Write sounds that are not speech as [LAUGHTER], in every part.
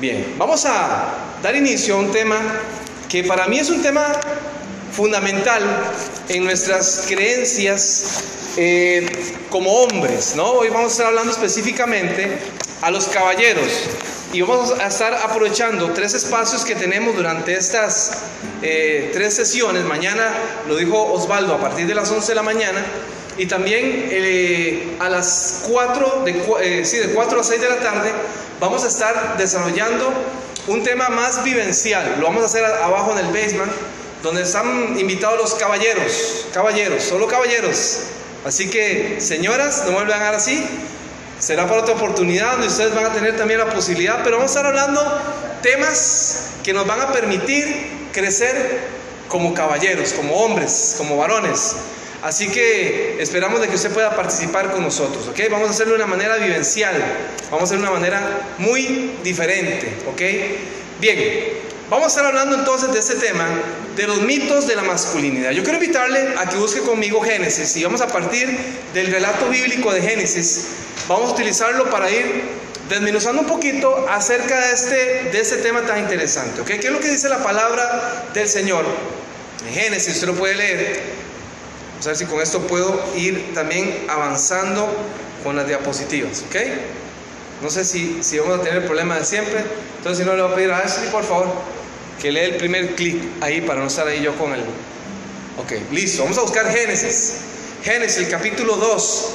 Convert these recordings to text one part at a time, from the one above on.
Bien, vamos a dar inicio a un tema que para mí es un tema fundamental en nuestras creencias eh, como hombres, ¿no? Hoy vamos a estar hablando específicamente a los caballeros y vamos a estar aprovechando tres espacios que tenemos durante estas eh, tres sesiones. Mañana lo dijo Osvaldo a partir de las 11 de la mañana y también eh, a las 4, de, sí, de 4 a 6 de la tarde vamos a estar desarrollando un tema más vivencial. Lo vamos a hacer abajo en el basement donde están invitados los caballeros, caballeros, solo caballeros. Así que, señoras, no vuelvan a hacer así. Será para otra oportunidad donde ustedes van a tener también la posibilidad, pero vamos a estar hablando temas que nos van a permitir crecer como caballeros, como hombres, como varones. Así que esperamos de que usted pueda participar con nosotros, ¿ok? Vamos a hacerlo de una manera vivencial, vamos a hacerlo de una manera muy diferente, ¿ok? Bien, Vamos a estar hablando entonces de este tema, de los mitos de la masculinidad. Yo quiero invitarle a que busque conmigo Génesis y vamos a partir del relato bíblico de Génesis. Vamos a utilizarlo para ir desmenuzando un poquito acerca de este, de este tema tan interesante. ¿okay? ¿Qué es lo que dice la palabra del Señor? En Génesis, usted lo puede leer. Vamos a ver si con esto puedo ir también avanzando con las diapositivas. ¿ok? No sé si, si vamos a tener el problema de siempre. Entonces, si no, le voy a pedir a Ashley, por favor que lee el primer clic ahí para no estar ahí yo con él. Ok, listo. Vamos a buscar Génesis. Génesis, el capítulo 2,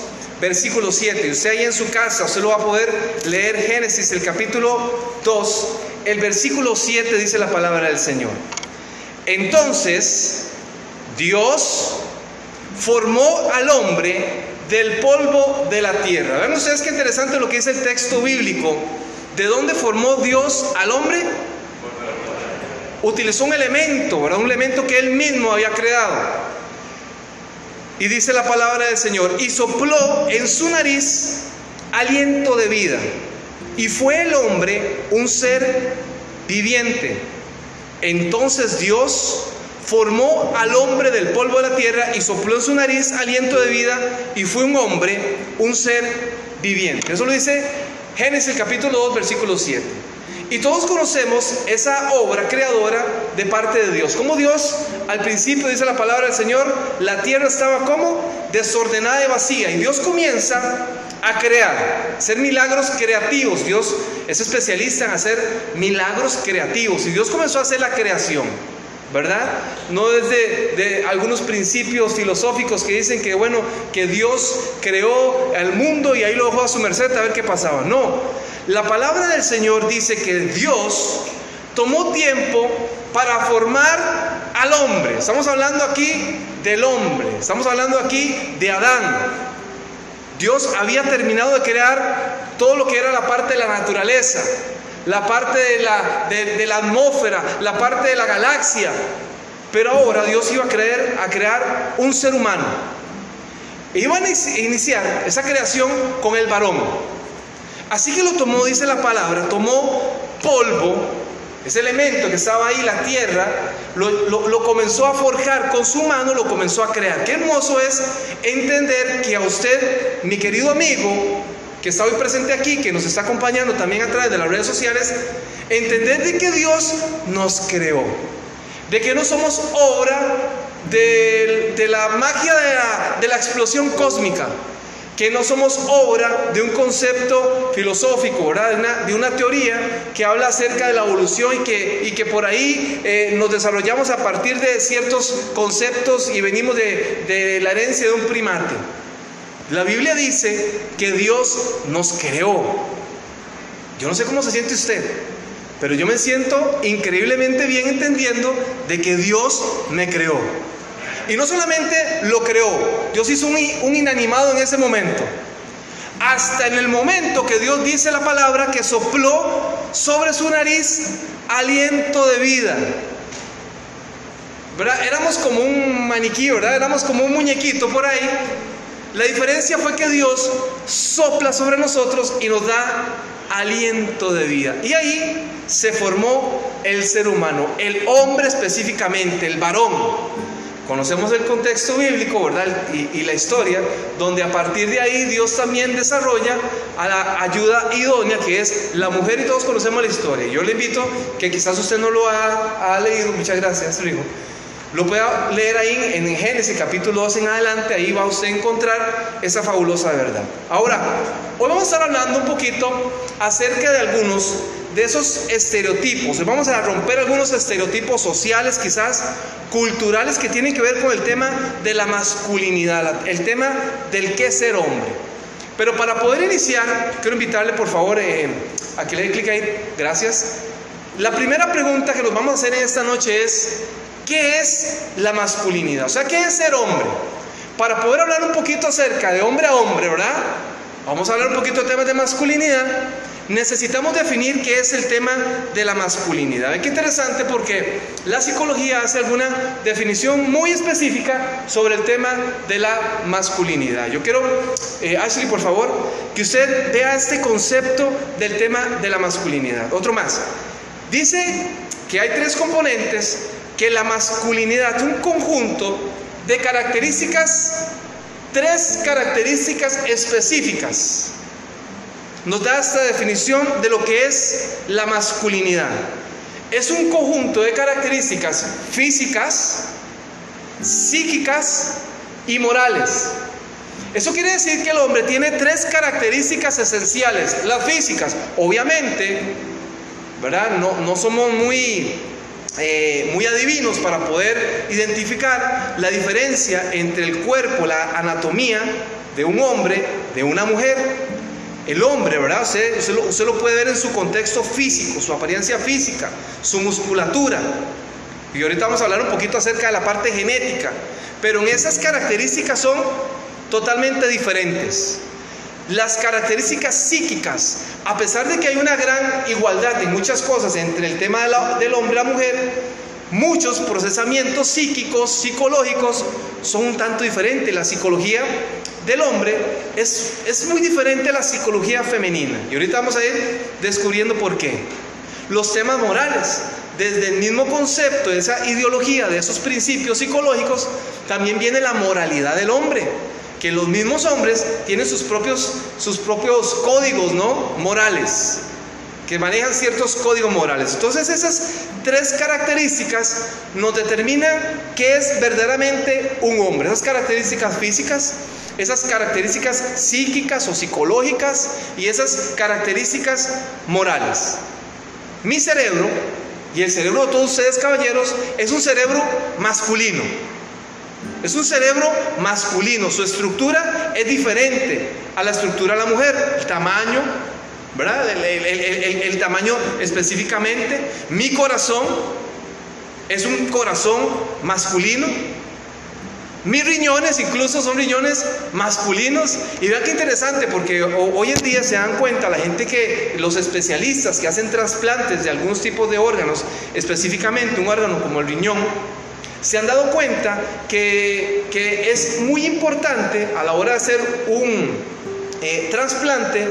versículo 7. Usted ahí en su casa, usted lo va a poder leer Génesis, el capítulo 2, el versículo 7 dice la palabra del Señor. Entonces, Dios formó al hombre del polvo de la tierra. Ven ustedes qué interesante lo que dice el texto bíblico. ¿De dónde formó Dios al hombre? utilizó un elemento, ¿verdad? Un elemento que él mismo había creado. Y dice la palabra del Señor, y sopló en su nariz aliento de vida. Y fue el hombre un ser viviente. Entonces Dios formó al hombre del polvo de la tierra y sopló en su nariz aliento de vida y fue un hombre, un ser viviente. Eso lo dice Génesis capítulo 2, versículo 7. Y todos conocemos esa obra creadora de parte de Dios. Como Dios, al principio dice la palabra del Señor, la tierra estaba como desordenada y vacía. Y Dios comienza a crear, hacer milagros creativos. Dios es especialista en hacer milagros creativos. Y Dios comenzó a hacer la creación. ¿Verdad? No desde de algunos principios filosóficos que dicen que, bueno, que Dios creó el mundo y ahí lo dejó a su merced a ver qué pasaba. No, la palabra del Señor dice que Dios tomó tiempo para formar al hombre. Estamos hablando aquí del hombre, estamos hablando aquí de Adán. Dios había terminado de crear todo lo que era la parte de la naturaleza la parte de la, de, la atmósfera, la parte de la galaxia. Pero ahora Dios iba a, creer, a crear un ser humano. E iban a iniciar esa creación con el varón. Así que lo tomó, dice la palabra, tomó polvo, ese elemento que estaba ahí, la tierra, lo, lo, comenzó a forjar con su mano, lo comenzó a crear. Qué hermoso es entender que a usted, mi querido amigo, que está hoy presente aquí, que nos está acompañando también a través de las redes sociales, entender de que Dios nos creó, de que no somos obra de, la magia de la, explosión cósmica, que no somos obra de un concepto filosófico. De, una, teoría que habla acerca de la evolución y que, y que por ahí eh, nos desarrollamos a partir de ciertos conceptos y venimos de, de la herencia de un primate. La Biblia dice que Dios nos creó. Yo no sé cómo se siente usted, pero yo me siento increíblemente bien entendiendo de que Dios me creó. Y no solamente lo creó, Dios hizo un, inanimado en ese momento. Hasta en el momento que Dios dice la palabra que sopló sobre su nariz aliento de vida. ¿Verdad? Éramos como un maniquí, ¿verdad? Éramos como un muñequito por ahí la diferencia fue que Dios sopla sobre nosotros y nos da aliento de vida. Y ahí se formó el ser humano, el hombre específicamente, el varón. Conocemos el contexto bíblico, ¿verdad? Y, la historia, donde a partir de ahí Dios también desarrolla a la ayuda idónea, que es la mujer, y todos conocemos la historia. Yo le invito, que quizás usted no lo ha, ha leído, muchas gracias, hijo. Lo pueda leer ahí en Génesis capítulo 2 en adelante, ahí va usted a encontrar esa fabulosa verdad. Ahora, hoy vamos a estar hablando un poquito acerca de algunos de esos estereotipos. Vamos a romper algunos estereotipos sociales, quizás culturales, que tienen que ver con el tema de la masculinidad, el tema del qué ser hombre. Pero para poder iniciar, quiero invitarle por favor eh, a que le dé clic ahí, gracias. La primera pregunta que nos vamos a hacer esta noche es, ¿qué es la masculinidad? O sea, ¿qué es ser hombre? Para poder hablar un poquito acerca de hombre a hombre, ¿verdad? Vamos a hablar un poquito de temas de masculinidad necesitamos definir qué es el tema de la masculinidad. Qué interesante porque la psicología hace alguna definición muy específica sobre el tema de la masculinidad. Yo quiero, eh, Ashley, por favor, que usted vea este concepto del tema de la masculinidad. Otro más. Dice que hay tres componentes que la masculinidad es un conjunto de características, tres características específicas nos da esta definición de lo que es la masculinidad. Es un conjunto de características físicas, psíquicas y morales. Eso quiere decir que el hombre tiene tres características esenciales. Las físicas, obviamente, ¿verdad? No, no somos muy, eh, muy adivinos para poder identificar la diferencia entre el cuerpo, la anatomía de un hombre, de una mujer. El hombre, ¿verdad? Usted, lo, puede ver en su contexto físico, su apariencia física, su musculatura. Y ahorita vamos a hablar un poquito acerca de la parte genética. Pero en esas características son totalmente diferentes. Las características psíquicas, a pesar de que hay una gran igualdad en muchas cosas entre el tema del hombre y la mujer, muchos procesamientos psíquicos, psicológicos, son un tanto diferentes. La psicología del hombre es, es muy diferente a la psicología femenina. Y ahorita vamos a ir descubriendo por qué. Los temas morales, desde el mismo concepto, de esa ideología, de esos principios psicológicos, también viene la moralidad del hombre. Que los mismos hombres tienen sus propios, sus propios códigos ¿no? morales que manejan ciertos códigos morales. Entonces esas tres características nos determinan qué es verdaderamente un hombre. Esas características físicas, esas características psíquicas o psicológicas y esas características morales. Mi cerebro y el cerebro de todos ustedes caballeros es un cerebro masculino. Es un cerebro masculino, su estructura es diferente a la estructura de la mujer, el tamaño, ¿verdad? El, tamaño específicamente. Mi corazón es un corazón masculino. Mis riñones incluso son riñones masculinos. Y vean qué interesante, porque hoy en día se dan cuenta la gente que los especialistas que hacen trasplantes de algunos tipos de órganos, específicamente un órgano como el riñón, se han dado cuenta que, es muy importante a la hora de hacer un eh, trasplante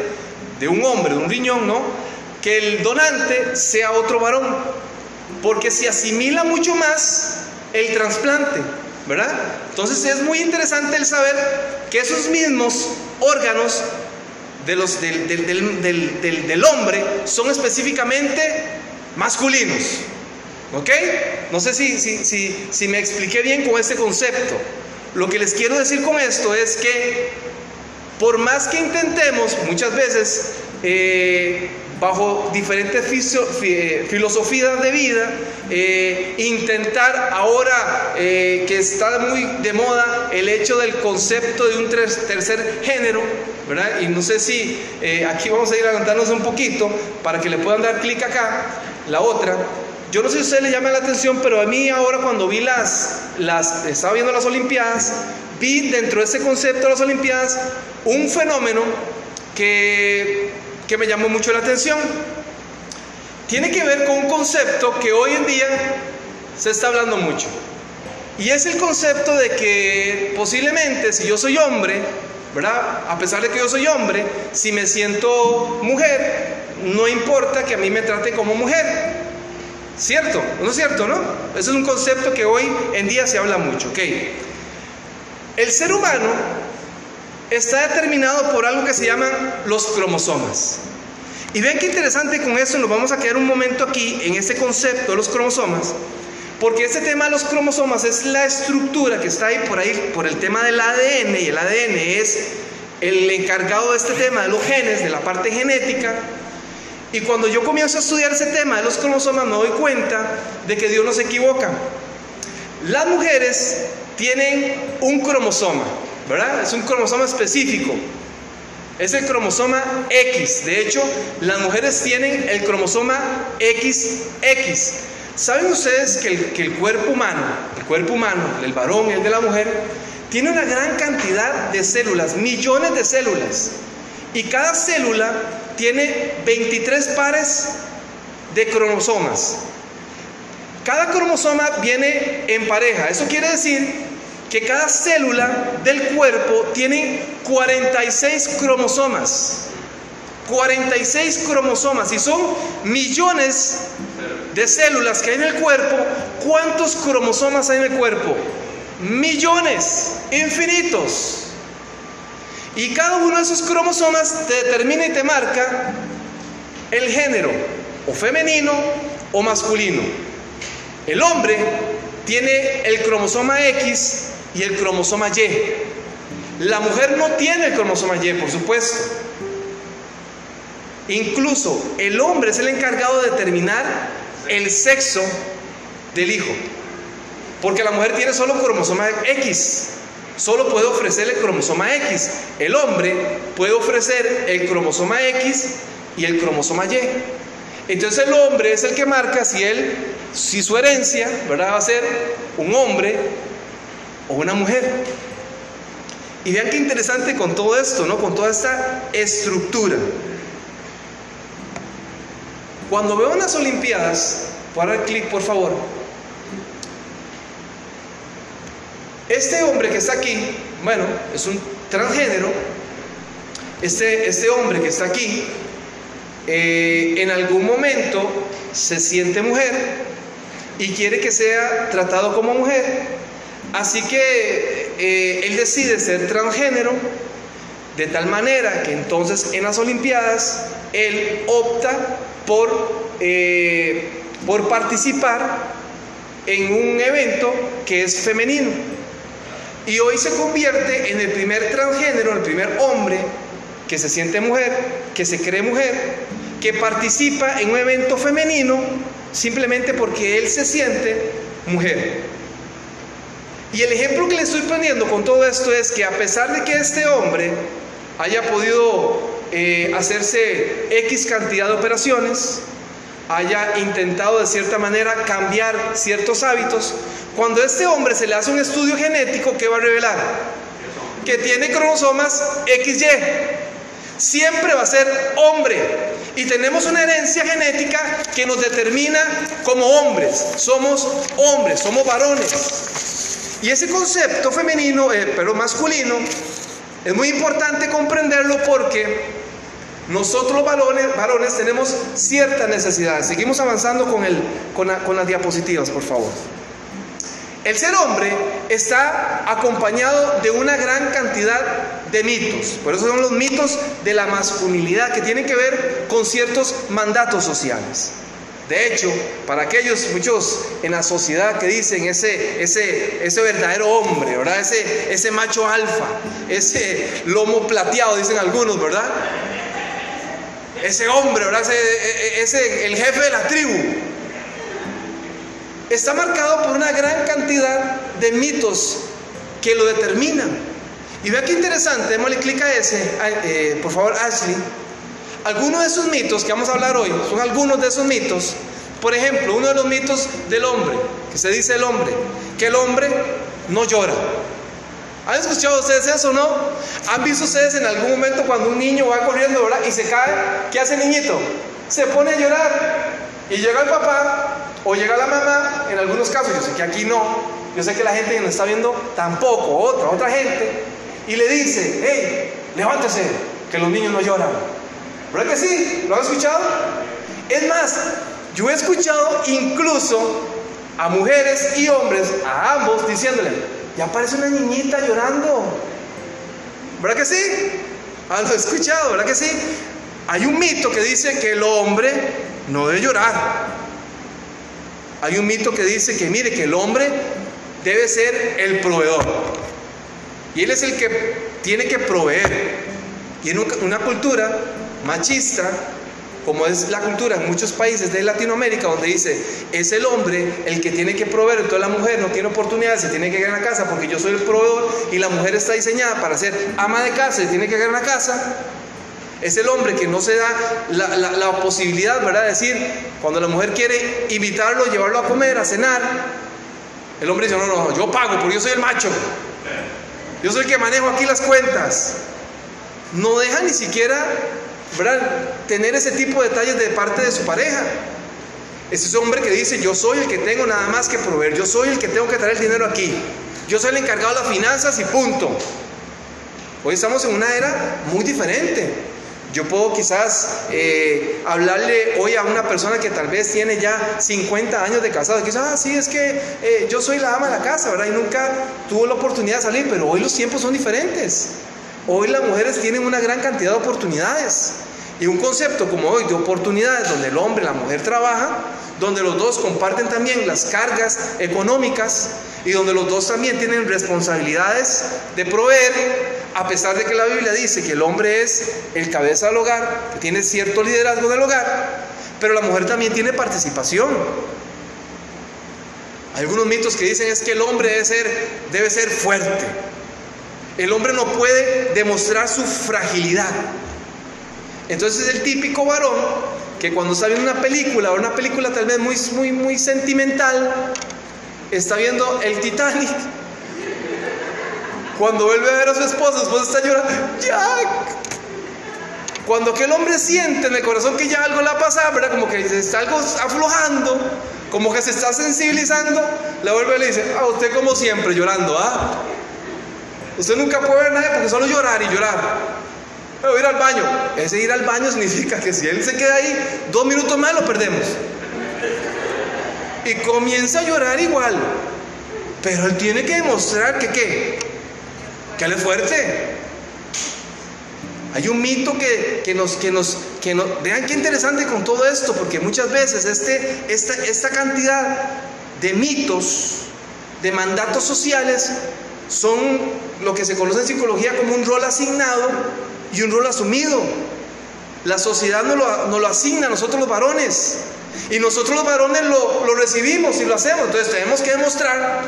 de un hombre, de un riñón, ¿no? Que el donante sea otro varón, porque se asimila mucho más el trasplante, ¿verdad? Entonces es muy interesante el saber que esos mismos órganos de los, del, del, hombre son específicamente masculinos. ¿Ok? No sé si, si, si, si me expliqué bien con este concepto. Lo que les quiero decir con esto es que por más que intentemos muchas veces, eh, bajo diferentes eh, filosofías de vida, eh, intentar ahora que está muy de moda el hecho del concepto de un tercer género, ¿verdad? Y no sé si aquí vamos a ir adelantándonos un poquito para que le puedan dar clic acá, la otra. Yo no sé si a usted le llama la atención, pero a mí ahora cuando vi las, las, estaba viendo las Olimpiadas, vi dentro de ese concepto de las Olimpiadas un fenómeno que, que me llamó mucho la atención. Tiene que ver con un concepto que hoy en día se está hablando mucho. Y es el concepto de que posiblemente si yo soy hombre, ¿verdad? A pesar de que yo soy hombre, si me siento mujer, no importa que a mí me trate como mujer. ¿Cierto? ¿No es cierto, no? Ese es un concepto que hoy en día se habla mucho. El ser humano está determinado por algo que se llaman los cromosomas. Y ven qué interesante con eso, nos vamos a quedar un momento aquí en este concepto de los cromosomas, porque este tema de los cromosomas es la estructura que está ahí por ahí, por el tema del ADN, y el ADN es el encargado de este tema de los genes, de la parte genética. Y cuando yo comienzo a estudiar ese tema de los cromosomas, me doy cuenta de que Dios no se equivoca. Las mujeres tienen un cromosoma, ¿verdad? Es un cromosoma específico. Es el cromosoma X. De hecho, las mujeres tienen el cromosoma XX. ¿Saben ustedes que el, que el cuerpo humano, el cuerpo humano, el varón y el de la mujer, tiene una gran cantidad de células, millones de células? Y cada célula tiene 23 pares de cromosomas. Cada cromosoma viene en pareja. Eso quiere decir que cada célula del cuerpo tiene 46 cromosomas. 46 cromosomas y son millones de células que hay en el cuerpo. ¿Cuántos cromosomas hay en el cuerpo? Millones, infinitos. Y cada uno de esos cromosomas te determina y te marca el género, o femenino o masculino. El hombre tiene el cromosoma X y el cromosoma Y. La mujer no tiene el cromosoma Y, por supuesto. Incluso el hombre es el encargado de determinar el sexo del hijo. Porque la mujer tiene solo cromosoma X. Solo puede ofrecer el cromosoma X. El hombre puede ofrecer el cromosoma X y el cromosoma Y. Entonces el hombre es el que marca si él, si su herencia, ¿verdad? Va a ser un hombre o una mujer. Y vean qué interesante con todo esto, ¿no? Con toda esta estructura. Cuando veo unas Olimpiadas, para el clic por favor. Este hombre que está aquí, bueno, es un transgénero. Este, este hombre que está aquí, eh, en algún momento se siente mujer y quiere que sea tratado como mujer Así que eh, él decide ser transgénero de tal manera que entonces en las Olimpiadas él opta por, eh, por participar en un evento que es femenino. Y hoy se convierte en el primer transgénero, el primer hombre que se siente mujer, que se cree mujer, que participa en un evento femenino simplemente porque él se siente mujer. Y el ejemplo que le estoy poniendo con todo esto es que a pesar de que este hombre haya podido eh, hacerse X cantidad de operaciones, haya intentado de cierta manera cambiar ciertos hábitos, cuando a este hombre se le hace un estudio genético, ¿qué va a revelar? Que tiene cromosomas XY. Siempre va a ser hombre. Y tenemos una herencia genética que nos determina como hombres. Somos hombres, somos varones. Y ese concepto femenino, eh, pero masculino, es muy importante comprenderlo porque nosotros varones, tenemos ciertas necesidades. Seguimos avanzando con, las diapositivas, por favor. El ser hombre está acompañado de una gran cantidad de mitos. Por eso son los mitos de la masculinidad que tienen que ver con ciertos mandatos sociales. De hecho, para aquellos muchos en la sociedad que dicen ese verdadero hombre, ¿verdad? Ese, ese macho alfa, ese lomo plateado, dicen algunos, ¿verdad? Ese hombre, ¿verdad? Ese, e, e, ese, el jefe de la tribu. Está marcado por una gran cantidad de mitos que lo determinan. Y vea qué interesante, démosle clic a ese, eh, por favor, Ashley. Algunos de esos mitos que vamos a hablar hoy son algunos de esos mitos. Por ejemplo, uno de los mitos del hombre, que se dice el hombre, que el hombre no llora. ¿Han escuchado ustedes eso o no? ¿Han visto ustedes en algún momento cuando un niño va corriendo y se cae? ¿Qué hace el niñito? Se pone a llorar. Y llega el papá o llega la mamá, en algunos casos, yo sé que aquí no, yo sé que la gente que nos está viendo tampoco, otra, otra gente, y le dice, hey, levántese, que los niños no lloran. ¿Verdad que sí? ¿Lo han escuchado? Es más, Yo he escuchado incluso a mujeres y hombres, a ambos, diciéndole, ya parece una niñita llorando. ¿Verdad que sí? ¿Han escuchado? ¿Verdad que sí? Hay un mito que dice que el hombre no debe llorar. Hay un mito que dice que, mire, que el hombre debe ser el proveedor. Y él es el que tiene que proveer. Y en una cultura machista, como es la cultura en muchos países de Latinoamérica, donde dice, es el hombre el que tiene que proveer, entonces la mujer no tiene oportunidad, se tiene que quedar en la casa porque yo soy el proveedor y la mujer está diseñada para ser ama de casa y tiene que quedar en la casa. Es el hombre que no se da la, posibilidad, ¿verdad? De decir, cuando la mujer quiere invitarlo, llevarlo a comer, a cenar, el hombre dice, no, no, yo pago porque yo soy el macho. Yo soy el que manejo aquí las cuentas. No deja ni siquiera tener ese tipo de detalles de parte de su pareja. Es ese hombre que dice, yo soy el que tengo nada más que proveer, yo soy el que tengo que traer el dinero aquí, yo soy el encargado de las finanzas y punto. Hoy estamos en una era muy diferente. Yo puedo quizás eh, hablarle hoy a una persona que tal vez tiene ya 50 años de casado que dice, ah, sí, es que eh, yo soy la ama de la casa, ¿verdad? Y nunca tuvo la oportunidad de salir, pero hoy los tiempos son diferentes. Hoy las mujeres tienen una gran cantidad de oportunidades. Y un concepto como hoy de oportunidades donde el hombre y la mujer trabajan, donde los dos comparten también las cargas económicas y donde los dos también tienen responsabilidades de proveer, a pesar de que la Biblia dice que el hombre es el cabeza del hogar, que tiene cierto liderazgo del hogar, pero la mujer también tiene participación. Algunos mitos que dicen es que el hombre debe ser, debe ser fuerte, el hombre no puede demostrar su fragilidad. Entonces es el típico varón que cuando está viendo una película, o una película tal vez muy, muy, muy sentimental, está viendo el Titanic. Cuando vuelve a ver a su esposa, su esposa está llorando, Jack. Cuando aquel hombre siente en el corazón que ya algo le ha pasado, ¿verdad? Como que está algo aflojando, como que se está sensibilizando, le vuelve y le dice, a ah, usted como siempre llorando, ¿ah? Usted nunca puede ver nadie porque solo llorar y llorar. Pero ir al baño. Ese ir al baño significa que si él se queda ahí dos minutos más lo perdemos. Y comienza a llorar igual. Pero él tiene que demostrar que qué. Que él es fuerte. Hay un mito que, que, nos, que nos, que nos, vean qué interesante con todo esto, porque muchas veces este, esta, esta cantidad de mitos, de mandatos sociales, son lo que se conoce en psicología como un rol asignado y un rol asumido. La sociedad nos lo, lo asigna a nosotros los varones. Y nosotros los varones lo, lo recibimos y lo hacemos. Entonces tenemos que demostrar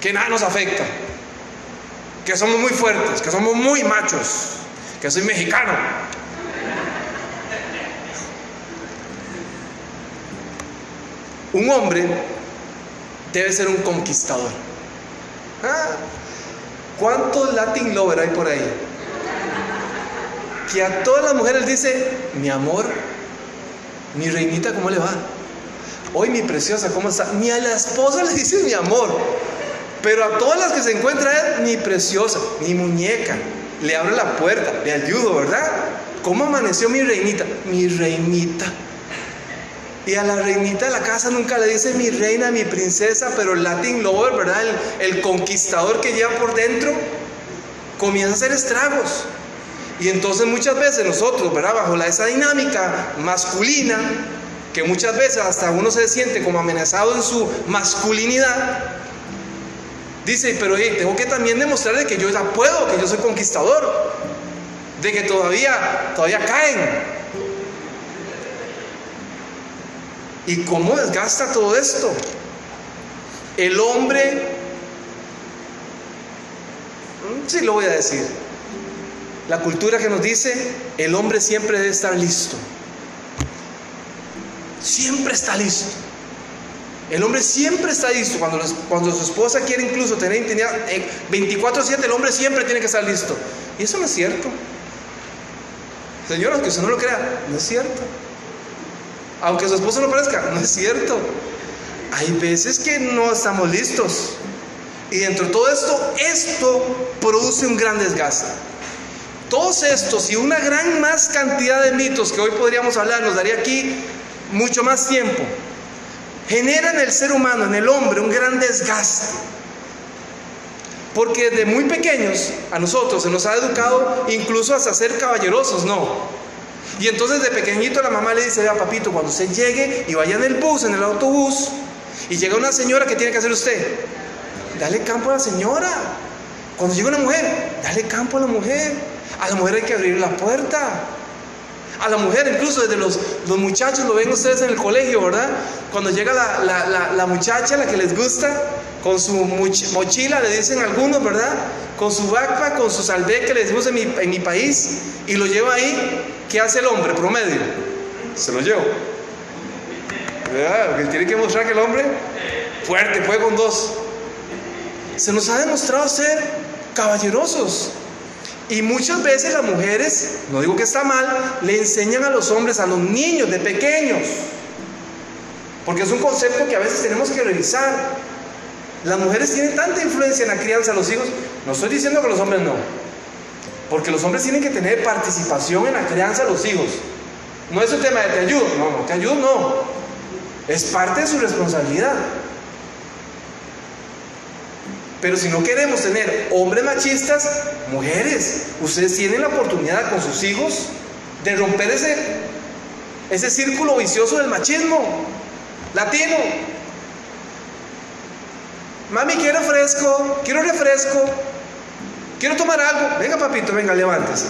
que nada nos afecta. Que somos muy fuertes, que somos muy machos, que soy mexicano. Un hombre debe ser un conquistador. Ah, ¿Cuántos Latin lover hay por ahí? Que a todas las mujeres dice, mi amor, mi reinita, ¿cómo le va? Hoy mi preciosa, ¿cómo está? Ni a la esposa le dice mi amor. Pero a todas las que se encuentra él, mi preciosa, mi muñeca, le abro la puerta, le ayudo, ¿verdad? ¿Cómo amaneció mi reinita? Mi reinita. Y a la reinita de la casa nunca le dice mi reina, mi princesa, pero el Latin lover, ¿verdad? El, conquistador que lleva por dentro, comienza a hacer estragos. Y entonces muchas veces nosotros, ¿verdad? Bajo la, esa dinámica masculina, que muchas veces hasta uno se siente como amenazado en su masculinidad, dice, pero tengo que también demostrarle que yo ya puedo, que yo soy conquistador, de que todavía, todavía caen, ¿Y cómo desgasta todo esto? El hombre, sí lo voy a decir, la cultura que nos dice, el hombre siempre debe estar listo. Siempre está listo. El hombre siempre está listo. Cuando, cuando su esposa quiere incluso tener intimidad, 24-7 el hombre siempre tiene que estar listo. Y eso no es cierto. Señora, que usted no lo crea, no es cierto aunque su esposo no parezca, no es cierto. Hay veces que no estamos listos. Y dentro de todo esto, esto produce un gran desgaste. Todos estos y una gran más cantidad de mitos que hoy podríamos hablar nos daría aquí mucho más tiempo, genera en el ser humano, en el hombre, un gran desgaste. Porque desde muy pequeños a nosotros se nos ha educado incluso hasta ser caballerosos, ¿no? Y entonces de pequeñito la mamá le dice, vea papito, cuando usted llegue y vaya en el bus, en el autobús, y llega una señora, ¿qué tiene que hacer usted? Dale campo a la señora. Cuando llega una mujer, dale campo a la mujer. A la mujer hay que abrir la puerta. A la mujer, incluso desde los, los muchachos, lo ven ustedes en el colegio, ¿verdad? Cuando llega la, la muchacha, la que les gusta, con su mochila, le dicen algunos, ¿verdad? Con su backpack, con su salve que le decimos en mi, en mi país, y lo lleva ahí, ¿qué hace el hombre promedio? Se lo llevo. ¿Verdad? Porque tiene que mostrar que el hombre fuerte, fue con dos. Se nos ha demostrado ser caballerosos. Y muchas veces las mujeres, no digo que está mal, le enseñan a los hombres, a los niños de pequeños. Porque es un concepto que a veces tenemos que revisar. Las mujeres tienen tanta influencia en la crianza de los hijos. No estoy diciendo que los hombres no. Porque los hombres tienen que tener participación en la crianza de los hijos. No es un tema de te ayudo. No, no te ayudo, no. Es parte de su responsabilidad. Pero si no queremos tener hombres machistas, mujeres, ustedes tienen la oportunidad con sus hijos de romper ese, ese círculo vicioso del machismo latino. Mami, quiero fresco, quiero refresco, quiero tomar algo. Venga, papito, venga, levántese.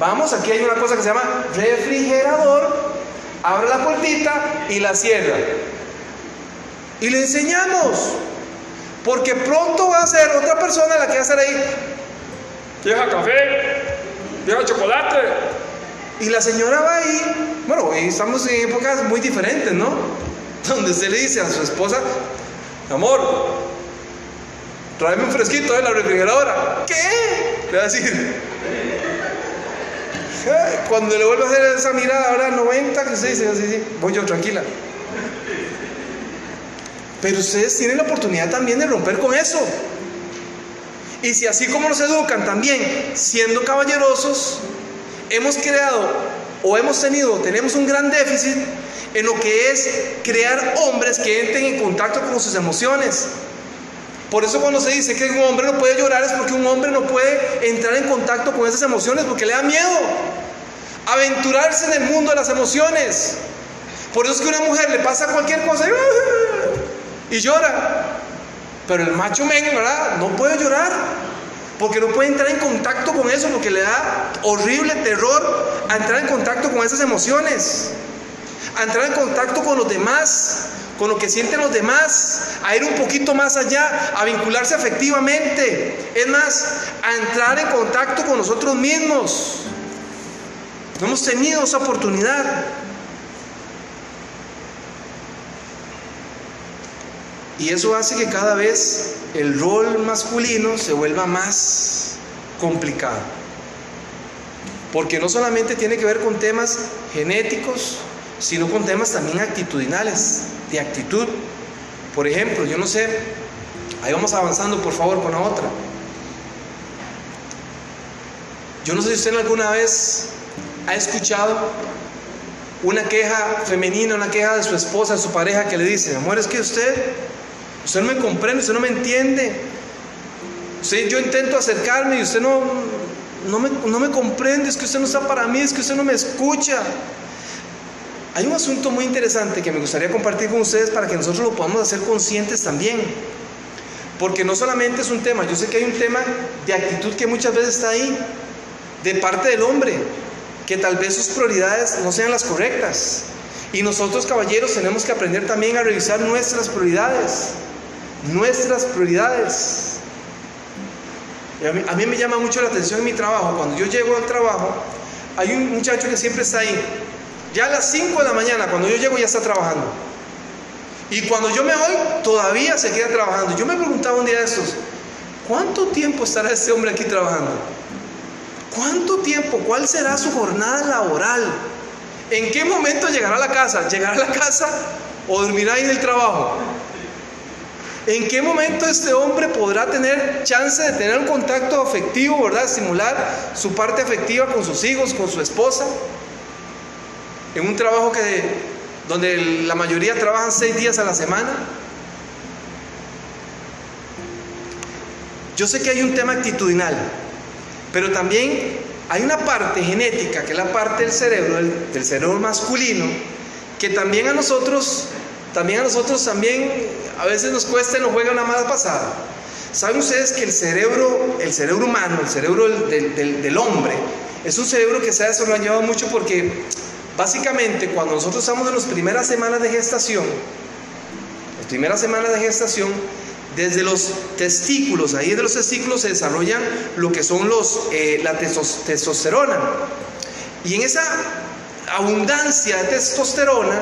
Vamos, aquí hay una cosa que se llama refrigerador. Abre la puertita y la cierra. Y le enseñamos. Porque pronto va a ser otra persona la que va a estar ahí. Deja café, deja chocolate. Y la señora va ahí. Bueno, estamos en épocas muy diferentes, ¿no? [LAUGHS] Donde usted le dice a su esposa, amor, tráeme un fresquito de la refrigeradora. ¿Qué? Le va a decir. Cuando le vuelve a hacer esa mirada, ahora 90, que usted dice, así, sí, voy yo, tranquila. Pero ustedes tienen la oportunidad también de romper con eso. Y si así como nos educan también, siendo caballerosos, hemos creado o hemos tenido, tenemos un gran déficit en lo que es crear hombres que entren en contacto con sus emociones. Por eso cuando se dice que un hombre no puede llorar es porque un hombre no puede entrar en contacto con esas emociones porque le da miedo aventurarse en el mundo de las emociones. Por eso es que una mujer le pasa cualquier cosa y llora. Pero el macho men, ¿verdad? No puede llorar. Porque no puede entrar en contacto con eso, porque le da horrible terror a entrar en contacto con esas emociones. A entrar en contacto con los demás, con lo que sienten los demás, a ir un poquito más allá, a vincularse afectivamente. Es más, a entrar en contacto con nosotros mismos. No hemos tenido esa oportunidad. Y eso hace que cada vez el rol masculino se vuelva más complicado. Porque no solamente tiene que ver con temas genéticos, sino con temas también actitudinales, de actitud. Por ejemplo, yo no sé, ahí vamos avanzando por favor con la otra. Yo no sé si usted alguna vez ha escuchado una queja femenina, una queja de su esposa, de su pareja que le dice, amor, es que usted Usted no me comprende, usted no me entiende. yo intento acercarme y usted no, no, me, no me comprende, es que usted no está para mí, es que usted no me escucha. Hay un asunto muy interesante que me gustaría compartir con ustedes para que nosotros lo podamos hacer conscientes también. Porque no solamente es un tema, yo sé que hay un tema de actitud que muchas veces está ahí, de parte del hombre, que tal vez sus prioridades no sean las correctas. Y nosotros caballeros tenemos que aprender también a revisar nuestras prioridades nuestras prioridades. A mí, me llama mucho la atención en mi trabajo. Cuando yo llego al trabajo, hay un muchacho que siempre está ahí. Ya a las 5 de la mañana, cuando yo llego, ya está trabajando. Y cuando yo me voy, todavía se queda trabajando. Yo me preguntaba un día de estos, ¿cuánto tiempo estará este hombre aquí trabajando? ¿Cuánto tiempo? ¿Cuál será su jornada laboral? ¿En qué momento llegará a la casa? ¿Llegará a la casa o dormirá ahí en el trabajo? ¿En qué momento este hombre podrá tener chance de tener un contacto afectivo, verdad? Estimular su parte afectiva con sus hijos, con su esposa. En un trabajo que donde la mayoría trabajan seis días a la semana. Yo sé que hay un tema actitudinal, pero también hay una parte genética, que es la parte del cerebro, del, cerebro masculino, que también a nosotros, también a nosotros también a veces nos cuesta y nos juega una mala pasada. ¿Saben ustedes que el cerebro, el cerebro humano, el cerebro del, del hombre, es un cerebro que se ha desarrollado mucho porque básicamente cuando nosotros estamos en las primeras semanas de gestación, las primeras semanas de gestación, desde los testículos, ahí de los testículos se desarrollan lo que son los, eh, la testosterona. Y en esa abundancia de testosterona,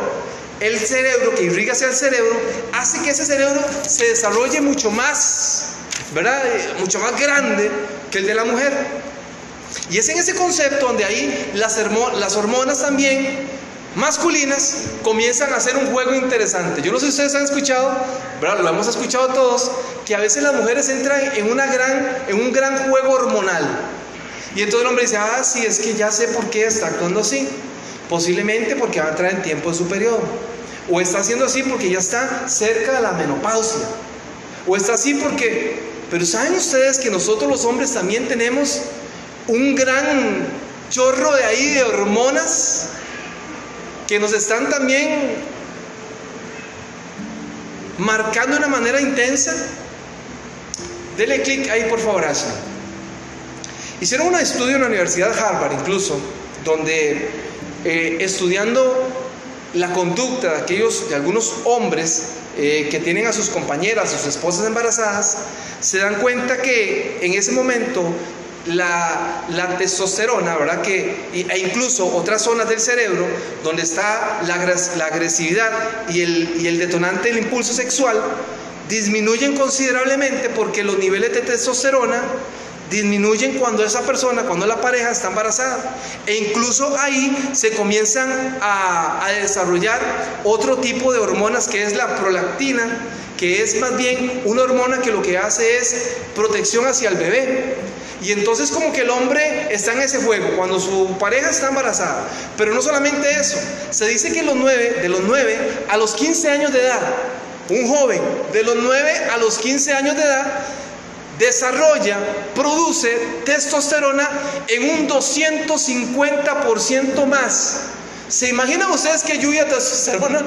el cerebro que irriga hacia el cerebro hace que ese cerebro se desarrolle mucho más, ¿verdad? Eh, mucho más grande que el de la mujer. Y es en ese concepto donde ahí las, hormonas también masculinas comienzan a hacer un juego interesante. Yo no sé si ustedes han escuchado, lo hemos escuchado todos, que a veces las mujeres entran en, una gran, en un gran juego hormonal. Y entonces el hombre dice, ah, sí, es que ya sé por qué está actuando así. Posiblemente porque va a entrar en tiempo de su periodo. O está haciendo así porque ya está cerca de la menopausia. O está así porque... Pero ¿saben ustedes que nosotros los hombres también tenemos un gran chorro de ahí de hormonas que nos están también marcando de una manera intensa. Dele clic ahí por favor, Ashley. Hicieron un estudio en la Universidad Harvard incluso, donde eh, estudiando la conducta de aquellos, de algunos hombres eh, que tienen a sus compañeras, a sus esposas embarazadas, se dan cuenta que en ese momento la, testosterona, ¿verdad? Que, e incluso otras zonas del cerebro donde está la, agresividad y el, y el detonante del impulso sexual, disminuyen considerablemente porque los niveles de testosterona disminuyen cuando esa persona, cuando la pareja está embarazada. E incluso ahí se comienzan a, desarrollar otro tipo de hormonas que es la prolactina, que es más bien una hormona que lo que hace es protección hacia el bebé. Y entonces como que el hombre está en ese juego cuando su pareja está embarazada. Pero no solamente eso, se dice que los nueve, de los 9 a los 15 años de edad, un joven de los 9 a los 15 años de edad desarrolla, produce testosterona en un 250% más. ¿Se imaginan ustedes que lluvia testosterona?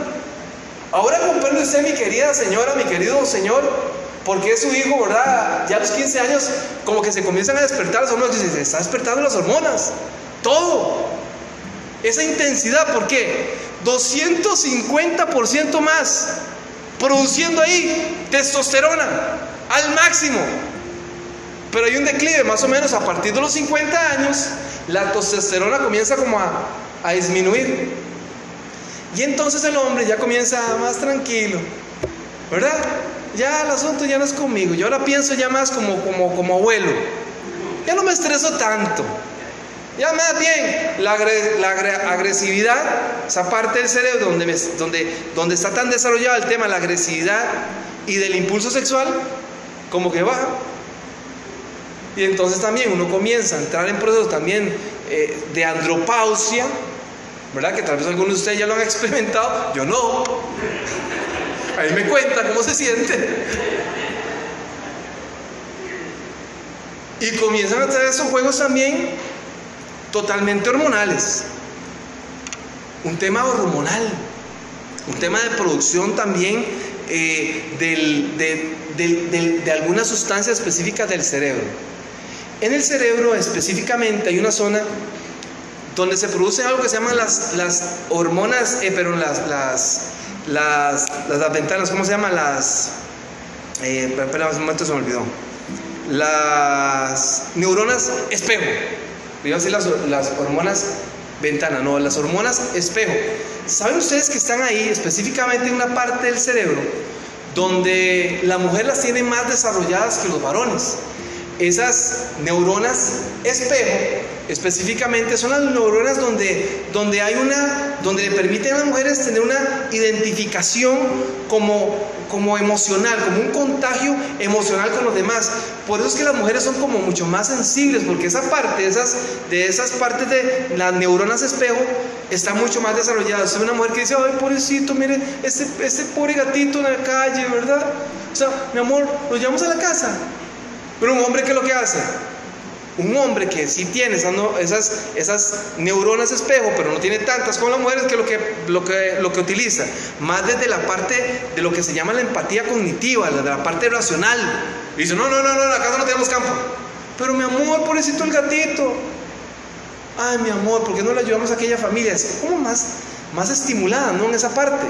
Ahora comprende usted, mi querida señora, mi querido señor, porque su hijo, ¿verdad? Ya a los 15 años, como que se comienzan a despertar las hormonas. Se está despertando las hormonas. Todo. Esa intensidad, ¿por qué? 250% más. Produciendo ahí testosterona al máximo. Pero hay un declive, más o menos a partir de los 50 años, la testosterona comienza como a, a disminuir. Y entonces el hombre ya comienza más tranquilo, ¿verdad? Ya el asunto ya no es conmigo, yo ahora pienso ya más como, como, como abuelo, ya no me estreso tanto, ya más bien la, agresividad, esa parte del cerebro donde, donde, donde está tan desarrollado el tema de la agresividad y del impulso sexual, como que baja. Y entonces también uno comienza a entrar en procesos también eh, de andropausia, ¿verdad? Que tal vez algunos de ustedes ya lo han experimentado, yo no. Ahí me cuenta cómo se siente. Y comienzan a traer esos juegos también totalmente hormonales. Un tema hormonal, un tema de producción también eh, de, algunas sustancias específicas del cerebro. En el cerebro específicamente hay una zona donde se produce algo que se llaman las, hormonas, eh, pero las las, las ventanas, ¿cómo se llaman? Las. Eh, un momento se me olvidó. Las neuronas espejo. Iba las hormonas ventana, no, las hormonas espejo. ¿Saben ustedes que están ahí específicamente en una parte del cerebro donde la mujer las tiene más desarrolladas que los varones? Esas neuronas espejo, específicamente son las neuronas donde, donde hay una, donde le permiten a las mujeres tener una identificación como, como emocional, como un contagio emocional con los demás. Por eso es que las mujeres son como mucho más sensibles, porque esa parte, esas, de esas partes de las neuronas espejo, está mucho más desarrollada. Es una mujer que dice, ay, pobrecito, mire, este, este pobre gatito en la calle, ¿verdad? O sea, mi amor, lo llevamos a la casa. Pero un hombre, ¿qué es lo que hace? Un hombre que sí tiene esas, esas, neuronas espejo, pero no tiene tantas como las mujeres, que lo que, lo, que, lo que utiliza? Más desde la parte de lo que se llama la empatía cognitiva, de la parte racional. Y dice, no, no, no, no, casa no tenemos campo. Pero mi amor, pobrecito el gatito. Ay, mi amor, ¿por qué no le ayudamos a aquella familia? Es como más estimulada, ¿no? En esa parte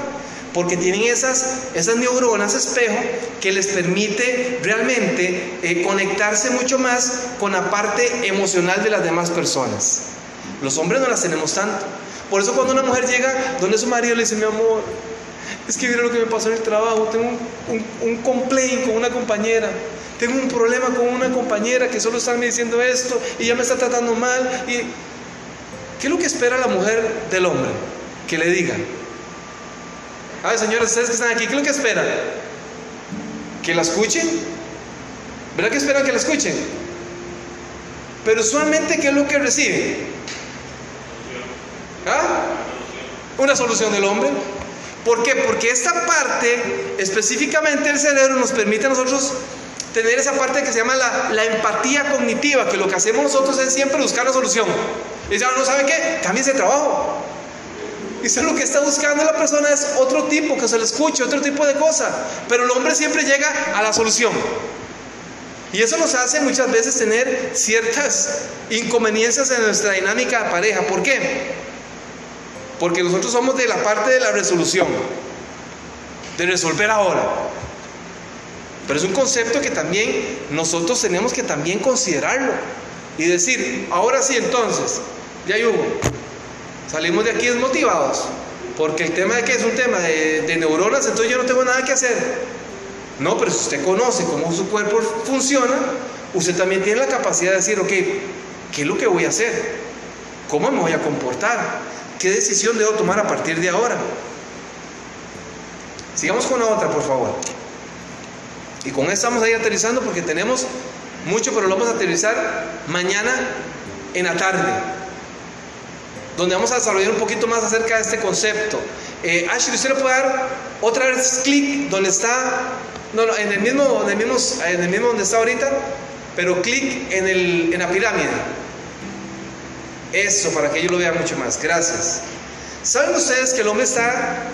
porque tienen esas, esas neuronas espejo que les permite realmente eh, conectarse mucho más con la parte emocional de las demás personas. Los hombres no las tenemos tanto. Por eso cuando una mujer llega donde su marido le dice, mi amor, es que mira lo que me pasó en el trabajo, tengo un, un, complaint con una compañera, tengo un problema con una compañera que solo está me diciendo esto y ya me está tratando mal. ¿Qué es lo que espera la mujer del hombre? Que le diga, Ay, señores, ustedes que están aquí, ¿qué es lo que esperan? ¿Que la escuchen? ¿Verdad que esperan que la escuchen? Pero usualmente, ¿qué es lo que reciben? ¿Ah? Una solución del hombre. ¿Por qué? Porque esta parte, específicamente el cerebro, nos permite a nosotros tener esa parte que se llama la, empatía cognitiva, que lo que hacemos nosotros es siempre buscar la solución. Y ya no sabe qué, cambie ese trabajo. Si lo que está buscando la persona es otro tipo, que se le escuche, otro tipo de cosa. Pero el hombre siempre llega a la solución. Y eso nos hace muchas veces tener ciertas inconveniencias en nuestra dinámica de pareja. ¿Por qué? Porque nosotros somos de la parte de la resolución, de resolver ahora. Pero es un concepto que también nosotros tenemos que también considerarlo y decir, ahora sí entonces, ya hubo, Salimos de aquí desmotivados, porque el tema de que es un tema de, neuronas, entonces yo no tengo nada que hacer. No, pero si usted conoce cómo su cuerpo funciona, usted también tiene la capacidad de decir, ok, ¿qué es lo que voy a hacer? ¿Cómo me voy a comportar? ¿Qué decisión debo tomar a partir de ahora? Sigamos con la otra, por favor. Y con esta vamos a ir aterrizando porque tenemos mucho, pero lo vamos a aterrizar mañana en la tarde donde vamos a desarrollar un poquito más acerca de este concepto. Eh, Ashley, ¿usted le puede dar otra vez clic donde está, no, en el mismo, en el mismo, en el mismo donde está ahorita, pero clic en, el, en la pirámide. Eso, para que yo lo vea mucho más. Gracias. ¿Saben ustedes que el hombre está,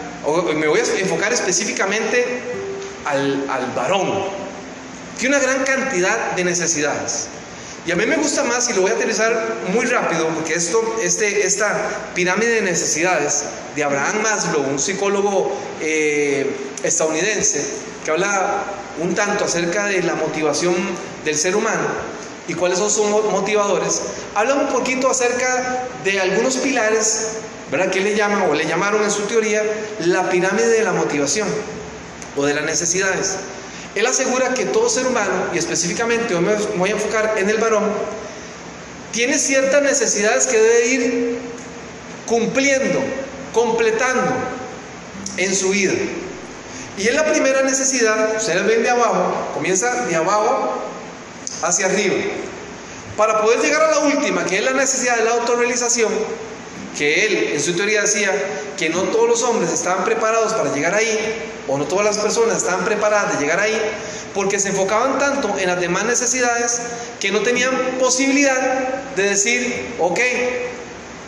me voy a enfocar específicamente al, al varón, tiene una gran cantidad de necesidades? Y a mí me gusta más, y lo voy a utilizar muy rápido, porque esto, este, esta pirámide de necesidades de Abraham Maslow, un psicólogo eh, estadounidense, que habla un tanto acerca de la motivación del ser humano y cuáles son sus motivadores, habla un poquito acerca de algunos pilares, ¿verdad? Que le llaman o le llamaron en su teoría la pirámide de la motivación o de las necesidades. Él asegura que todo ser humano, y específicamente me voy a enfocar en el varón, tiene ciertas necesidades que debe ir cumpliendo, completando en su vida. Y en la primera necesidad, ustedes ven de abajo, comienza de abajo hacia arriba. Para poder llegar a la última, que es la necesidad de la autorrealización, que él en su teoría decía que no todos los hombres estaban preparados para llegar ahí, o no todas las personas estaban preparadas de llegar ahí, porque se enfocaban tanto en las demás necesidades que no tenían posibilidad de decir, ok,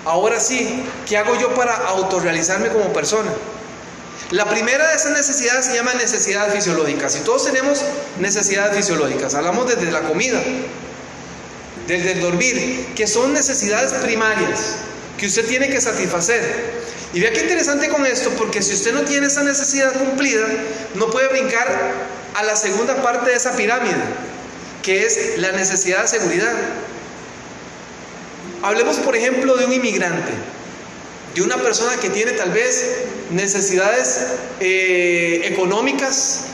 ahora sí, ¿qué hago yo para autorrealizarme como persona? La primera de esas necesidades se llama necesidades fisiológicas. Y todos tenemos necesidades fisiológicas. Hablamos desde la comida, desde el dormir, que son necesidades primarias que usted tiene que satisfacer. Y vea qué interesante con esto, porque si usted no tiene esa necesidad cumplida, no puede brincar a la segunda parte de esa pirámide, que es la necesidad de seguridad. Hablemos, por ejemplo, de un inmigrante, de una persona que tiene tal vez necesidades eh, económicas,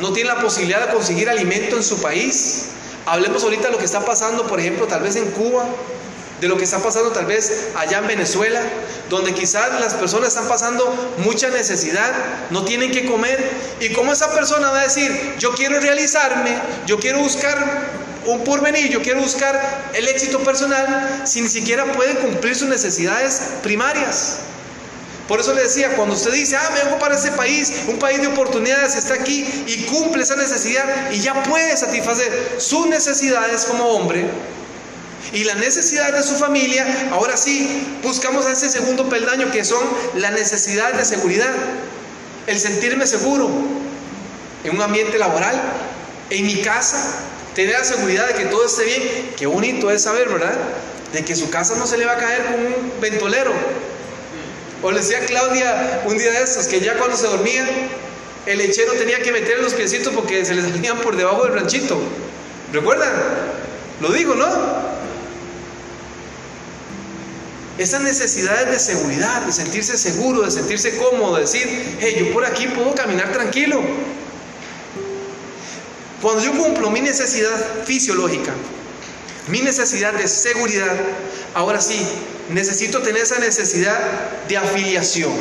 no tiene la posibilidad de conseguir alimento en su país, Hablemos ahorita de lo que está pasando, por ejemplo, tal vez en Cuba, de lo que está pasando tal vez allá en Venezuela, donde quizás las personas están pasando mucha necesidad, no tienen que comer, y cómo esa persona va a decir, yo quiero realizarme, yo quiero buscar un porvenir, yo quiero buscar el éxito personal, si ni siquiera puede cumplir sus necesidades primarias. Por eso le decía, cuando usted dice, ah, me vengo para ese país, un país de oportunidades, está aquí y cumple esa necesidad y ya puede satisfacer sus necesidades como hombre, y la necesidad de su familia, ahora sí, buscamos ese segundo peldaño que son las necesidades de seguridad. El sentirme seguro en un ambiente laboral, en mi casa, tener la seguridad de que todo esté bien. Qué bonito es saber, ¿verdad? De que su casa no se le va a caer con un ventolero. O le decía Claudia un día de estos que ya cuando se dormía, el lechero tenía que meter los piecitos porque se les salían por debajo del ranchito. ¿Recuerdan? Lo digo, ¿no? Esas necesidades de seguridad, de sentirse seguro, de sentirse cómodo, de decir, hey, yo por aquí puedo caminar tranquilo. Cuando yo cumplo mi necesidad fisiológica, mi necesidad de seguridad, ahora sí, necesito tener esa necesidad de afiliación,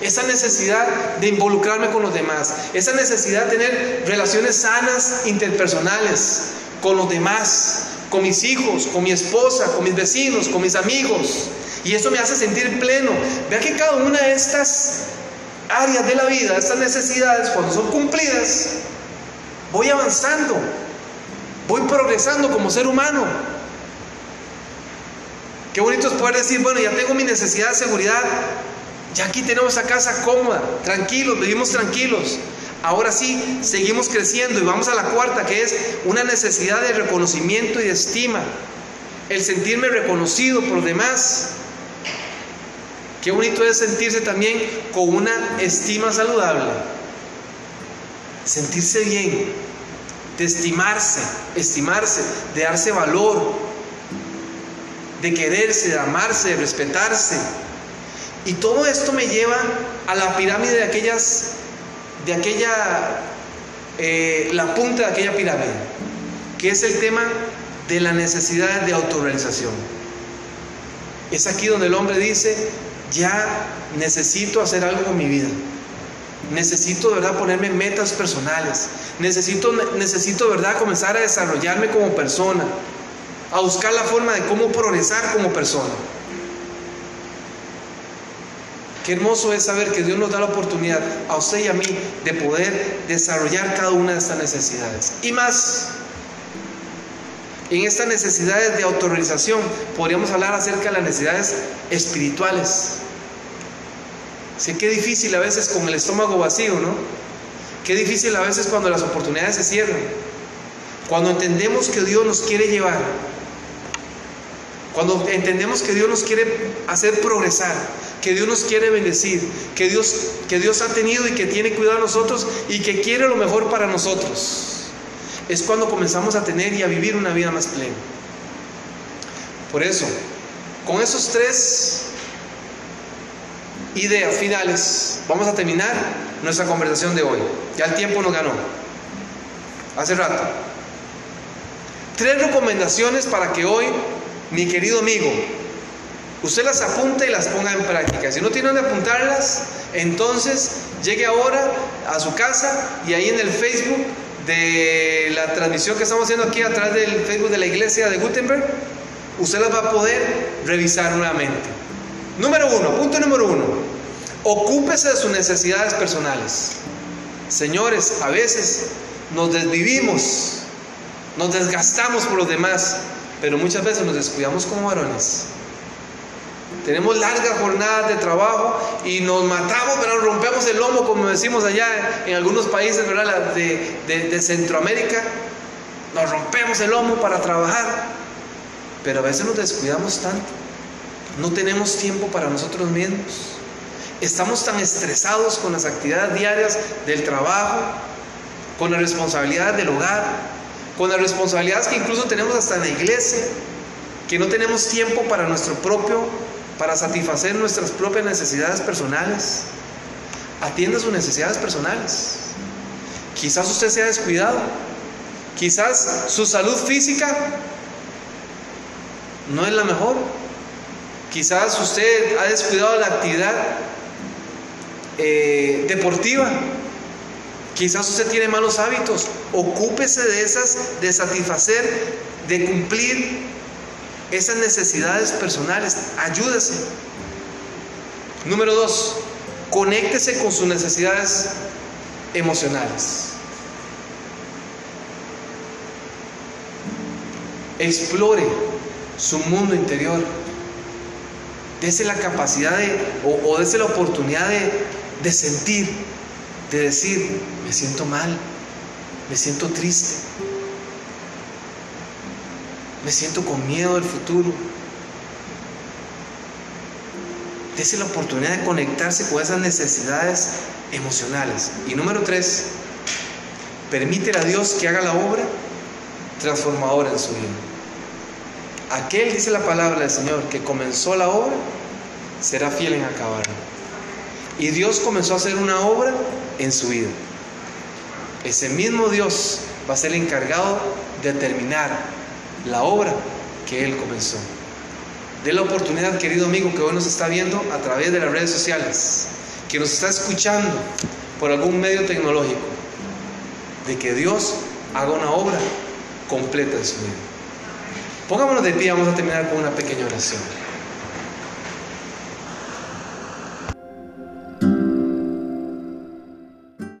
esa necesidad de involucrarme con los demás, esa necesidad de tener relaciones sanas interpersonales con los demás, con mis hijos, con mi esposa, con mis vecinos, con mis amigos. Y eso me hace sentir pleno. Vea que cada una de estas áreas de la vida, estas necesidades, cuando son cumplidas, voy avanzando, voy progresando como ser humano. Qué bonito es poder decir, bueno, ya tengo mi necesidad de seguridad, ya aquí tenemos esa casa cómoda, tranquilos, vivimos tranquilos. Ahora sí, seguimos creciendo y vamos a la cuarta, que es una necesidad de reconocimiento y de estima. El sentirme reconocido por los demás, Qué bonito es sentirse también con una estima saludable. Sentirse bien, de estimarse, estimarse, de darse valor, de quererse, de amarse, de respetarse. Y todo esto me lleva a la pirámide de aquellas, de aquella, eh, la punta de aquella pirámide, que es el tema de la necesidad de autorrealización. Es aquí donde el hombre dice, ya necesito hacer algo con mi vida. Necesito de verdad ponerme metas personales. Necesito, necesito verdad comenzar a desarrollarme como persona. A buscar la forma de cómo progresar como persona. Qué hermoso es saber que Dios nos da la oportunidad a usted y a mí de poder desarrollar cada una de estas necesidades. Y más, en estas necesidades de autorización podríamos hablar acerca de las necesidades espirituales. Sé que difícil a veces con el estómago vacío, ¿no? Qué difícil a veces cuando las oportunidades se cierran. Cuando entendemos que Dios nos quiere llevar. Cuando entendemos que Dios nos quiere hacer progresar, que Dios nos quiere bendecir, que Dios, que Dios ha tenido y que tiene cuidado de nosotros y que quiere lo mejor para nosotros es cuando comenzamos a tener y a vivir una vida más plena. Por eso, con esos tres ideas finales, vamos a terminar nuestra conversación de hoy. Ya el tiempo nos ganó. Hace rato. Tres recomendaciones para que hoy, mi querido amigo, usted las apunte y las ponga en práctica. Si no tiene dónde apuntarlas, entonces llegue ahora a su casa y ahí en el Facebook de la transmisión que estamos haciendo aquí a través del Facebook de la iglesia de Gutenberg, usted las va a poder revisar nuevamente. Número uno, punto número uno, ocúpese de sus necesidades personales. Señores, a veces nos desvivimos, nos desgastamos por los demás, pero muchas veces nos descuidamos como varones. Tenemos largas jornadas de trabajo y nos matamos, pero rompemos el lomo, como decimos allá en algunos países ¿verdad? De, de Centroamérica. Nos rompemos el lomo para trabajar, pero a veces nos descuidamos tanto. No tenemos tiempo para nosotros mismos. Estamos tan estresados con las actividades diarias del trabajo, con las responsabilidades del hogar, con las responsabilidades que incluso tenemos hasta en la iglesia, que no tenemos tiempo para nuestro propio para satisfacer nuestras propias necesidades personales. Atienda sus necesidades personales. Quizás usted se ha descuidado. Quizás su salud física no es la mejor. Quizás usted ha descuidado la actividad eh, deportiva. Quizás usted tiene malos hábitos. Ocúpese de esas, de satisfacer, de cumplir esas necesidades personales. Ayúdese. Número dos, conéctese con sus necesidades emocionales. Explore su mundo interior. Dese la capacidad de, o, o dese la oportunidad de, de sentir, de decir, me siento mal, me siento triste, me siento con miedo del futuro. Dese la oportunidad de conectarse con esas necesidades emocionales. Y número tres, permítele a Dios que haga la obra transformadora en su vida. Aquel, dice la palabra del Señor, que comenzó la obra, será fiel en acabarla. Y Dios comenzó a hacer una obra en su vida. Ese mismo Dios va a ser el encargado de terminar la obra que Él comenzó. De la oportunidad, querido amigo, que hoy nos está viendo a través de las redes sociales, que nos está escuchando por algún medio tecnológico, de que Dios haga una obra completa en su vida. Pongámonos de pie, vamos a terminar con una pequeña oración.